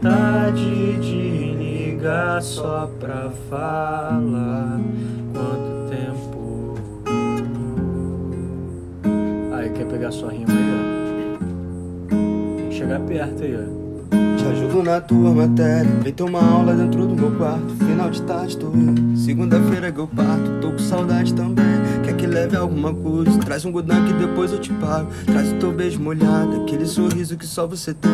vontade de ligar só pra falar quanto tempo. Aí, quer pegar sua rima aí, ó? Tem que chegar perto aí, ó. Te ajudo na tua matéria. Vem ter uma aula dentro do meu quarto. Final de tarde tô indo. Segunda-feira que eu parto. Tô com saudade também. Quer que leve alguma coisa? Traz um gudan que depois eu te pago. Traz o teu beijo molhado. Aquele sorriso que só você tem.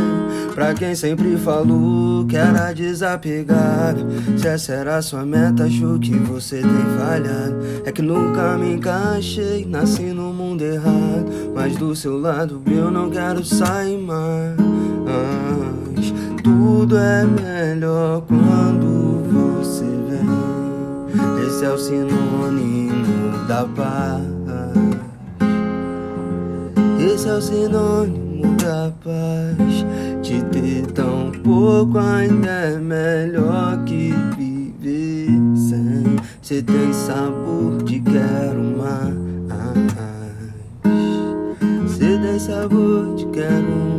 Pra quem sempre falou que era desapegado. Se essa era sua meta, acho que você tem falhado. É que nunca me encaixei. Nasci no mundo errado. Mas do seu lado eu não quero sair mais. Tudo é melhor quando você vem. Esse é o sinônimo da paz. Esse é o sinônimo da paz. Te ter tão pouco ainda é melhor que viver sem. Cê tem sabor de quero mais. Cê tem sabor de quero mais.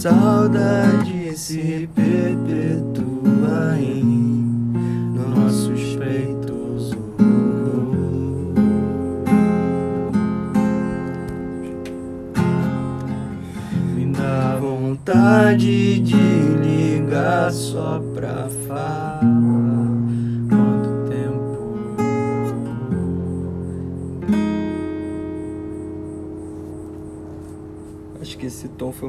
Saudade se perpetua em nossos peitos. Me dá vontade de ligar só pra falar quanto tempo. Acho que esse tom foi o